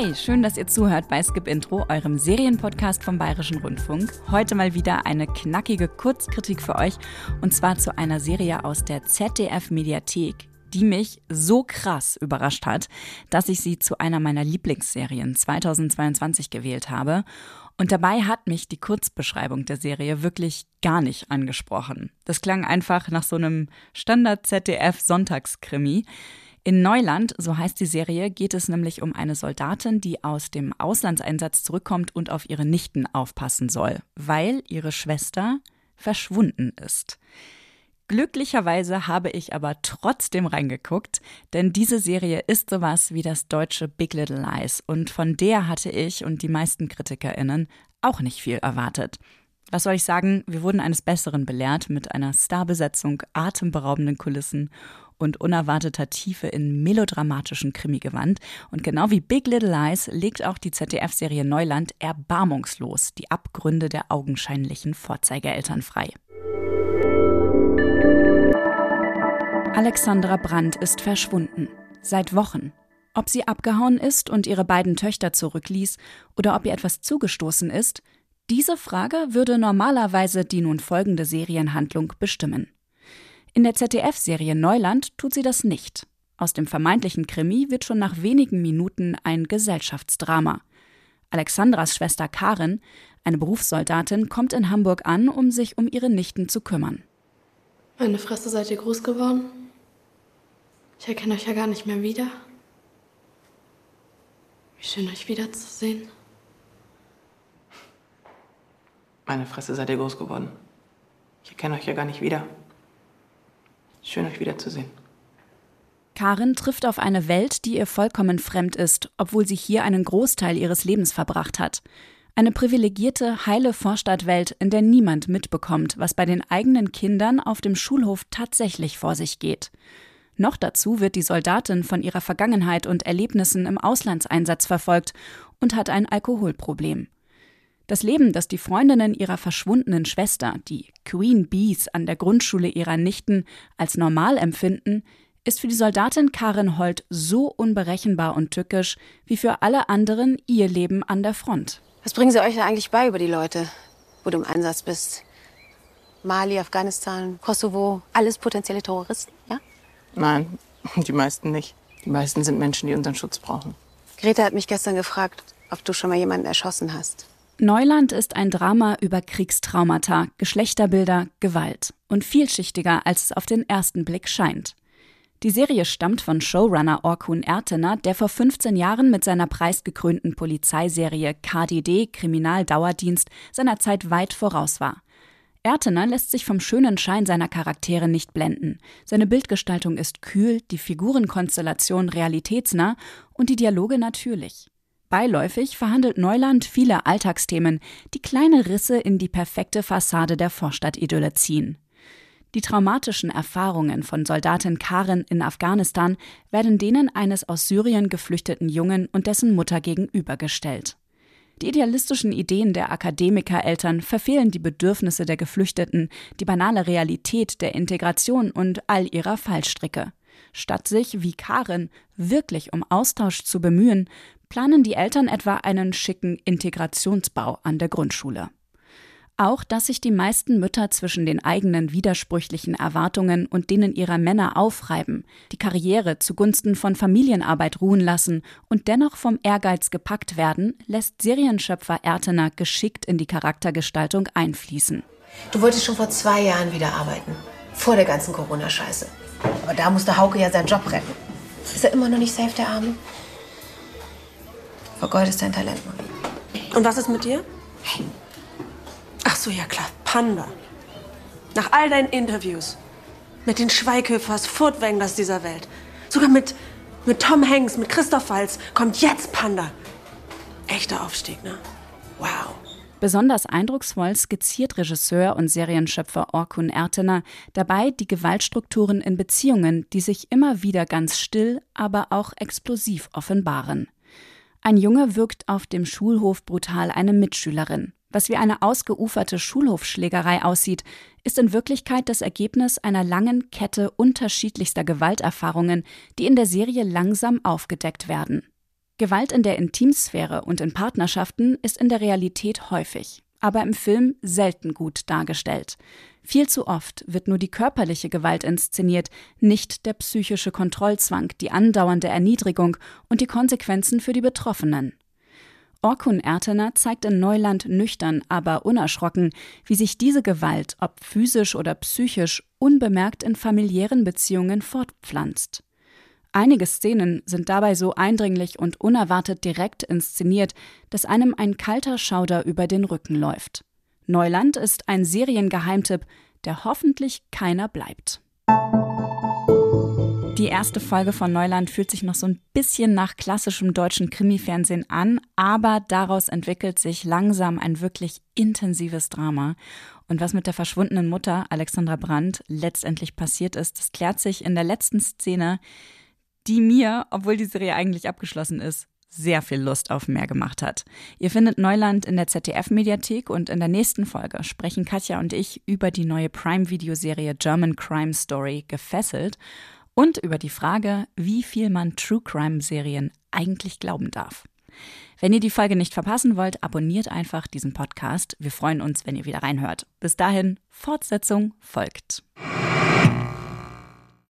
Hi, schön, dass ihr zuhört bei Skip Intro, eurem Serienpodcast vom Bayerischen Rundfunk. Heute mal wieder eine knackige Kurzkritik für euch und zwar zu einer Serie aus der ZDF Mediathek, die mich so krass überrascht hat, dass ich sie zu einer meiner Lieblingsserien 2022 gewählt habe. Und dabei hat mich die Kurzbeschreibung der Serie wirklich gar nicht angesprochen. Das klang einfach nach so einem Standard ZDF Sonntagskrimi. In Neuland, so heißt die Serie, geht es nämlich um eine Soldatin, die aus dem Auslandseinsatz zurückkommt und auf ihre Nichten aufpassen soll, weil ihre Schwester verschwunden ist. Glücklicherweise habe ich aber trotzdem reingeguckt, denn diese Serie ist sowas wie das deutsche Big Little Lies und von der hatte ich und die meisten KritikerInnen auch nicht viel erwartet. Was soll ich sagen? Wir wurden eines Besseren belehrt mit einer Starbesetzung, atemberaubenden Kulissen und unerwarteter Tiefe in melodramatischen Krimigewand. Und genau wie Big Little Lies legt auch die ZDF-Serie Neuland erbarmungslos die Abgründe der augenscheinlichen Vorzeigeeltern frei. Alexandra Brandt ist verschwunden. Seit Wochen. Ob sie abgehauen ist und ihre beiden Töchter zurückließ oder ob ihr etwas zugestoßen ist, diese Frage würde normalerweise die nun folgende Serienhandlung bestimmen. In der ZDF-Serie Neuland tut sie das nicht. Aus dem vermeintlichen Krimi wird schon nach wenigen Minuten ein Gesellschaftsdrama. Alexandras Schwester Karin, eine Berufssoldatin, kommt in Hamburg an, um sich um ihre Nichten zu kümmern. Meine Fresse, seid ihr groß geworden? Ich erkenne euch ja gar nicht mehr wieder. Wie schön, euch wiederzusehen. Meine Fresse, seid ihr groß geworden. Ich erkenne euch ja gar nicht wieder. Schön, euch wiederzusehen. Karin trifft auf eine Welt, die ihr vollkommen fremd ist, obwohl sie hier einen Großteil ihres Lebens verbracht hat. Eine privilegierte, heile Vorstadtwelt, in der niemand mitbekommt, was bei den eigenen Kindern auf dem Schulhof tatsächlich vor sich geht. Noch dazu wird die Soldatin von ihrer Vergangenheit und Erlebnissen im Auslandseinsatz verfolgt und hat ein Alkoholproblem. Das Leben, das die Freundinnen ihrer verschwundenen Schwester, die Queen Bees an der Grundschule ihrer Nichten, als normal empfinden, ist für die Soldatin Karin Holt so unberechenbar und tückisch wie für alle anderen ihr Leben an der Front. Was bringen sie euch da eigentlich bei über die Leute, wo du im Einsatz bist? Mali, Afghanistan, Kosovo, alles potenzielle Terroristen, ja? Nein, die meisten nicht. Die meisten sind Menschen, die unseren Schutz brauchen. Greta hat mich gestern gefragt, ob du schon mal jemanden erschossen hast. Neuland ist ein Drama über Kriegstraumata, Geschlechterbilder, Gewalt und vielschichtiger, als es auf den ersten Blick scheint. Die Serie stammt von Showrunner Orkun Ertener, der vor 15 Jahren mit seiner preisgekrönten Polizeiserie KDD Kriminaldauerdienst seiner Zeit weit voraus war. Ertener lässt sich vom schönen Schein seiner Charaktere nicht blenden. Seine Bildgestaltung ist kühl, die Figurenkonstellation realitätsnah und die Dialoge natürlich. Beiläufig verhandelt Neuland viele Alltagsthemen, die kleine Risse in die perfekte Fassade der Vorstadtidylle ziehen. Die traumatischen Erfahrungen von Soldatin Karin in Afghanistan werden denen eines aus Syrien geflüchteten Jungen und dessen Mutter gegenübergestellt. Die idealistischen Ideen der Akademikereltern verfehlen die Bedürfnisse der Geflüchteten, die banale Realität der Integration und all ihrer Fallstricke. Statt sich, wie Karin, wirklich um Austausch zu bemühen, planen die Eltern etwa einen schicken Integrationsbau an der Grundschule. Auch, dass sich die meisten Mütter zwischen den eigenen widersprüchlichen Erwartungen und denen ihrer Männer aufreiben, die Karriere zugunsten von Familienarbeit ruhen lassen und dennoch vom Ehrgeiz gepackt werden, lässt Serienschöpfer Ertener geschickt in die Charaktergestaltung einfließen. Du wolltest schon vor zwei Jahren wieder arbeiten. Vor der ganzen Corona-Scheiße. Aber da musste Hauke ja seinen Job retten. Ist er immer noch nicht safe, der Arme? Vergeudest dein Talent, Marie. Und was ist mit dir? Hey, Ach so, ja klar, Panda. Nach all deinen Interviews mit den Schweighöfers, Furtwänglers dieser Welt, sogar mit, mit Tom Hanks, mit Christoph Waltz, kommt jetzt Panda. Echter Aufstieg, ne? Wow. Besonders eindrucksvoll skizziert Regisseur und Serienschöpfer Orkun Ertener dabei die Gewaltstrukturen in Beziehungen, die sich immer wieder ganz still, aber auch explosiv offenbaren. Ein Junge wirkt auf dem Schulhof brutal eine Mitschülerin. Was wie eine ausgeuferte Schulhofschlägerei aussieht, ist in Wirklichkeit das Ergebnis einer langen Kette unterschiedlichster Gewalterfahrungen, die in der Serie langsam aufgedeckt werden. Gewalt in der Intimsphäre und in Partnerschaften ist in der Realität häufig, aber im Film selten gut dargestellt. Viel zu oft wird nur die körperliche Gewalt inszeniert, nicht der psychische Kontrollzwang, die andauernde Erniedrigung und die Konsequenzen für die Betroffenen. Orkun Ertener zeigt in Neuland nüchtern, aber unerschrocken, wie sich diese Gewalt, ob physisch oder psychisch, unbemerkt in familiären Beziehungen fortpflanzt. Einige Szenen sind dabei so eindringlich und unerwartet direkt inszeniert, dass einem ein kalter Schauder über den Rücken läuft. Neuland ist ein Seriengeheimtipp, der hoffentlich keiner bleibt. Die erste Folge von Neuland fühlt sich noch so ein bisschen nach klassischem deutschen Krimifernsehen an, aber daraus entwickelt sich langsam ein wirklich intensives Drama. Und was mit der verschwundenen Mutter Alexandra Brandt letztendlich passiert ist, das klärt sich in der letzten Szene, die mir, obwohl die Serie eigentlich abgeschlossen ist, sehr viel Lust auf mehr gemacht hat. Ihr findet Neuland in der ZDF-Mediathek und in der nächsten Folge sprechen Katja und ich über die neue Prime-Videoserie German Crime Story Gefesselt und über die Frage, wie viel man True Crime-Serien eigentlich glauben darf. Wenn ihr die Folge nicht verpassen wollt, abonniert einfach diesen Podcast. Wir freuen uns, wenn ihr wieder reinhört. Bis dahin, Fortsetzung folgt.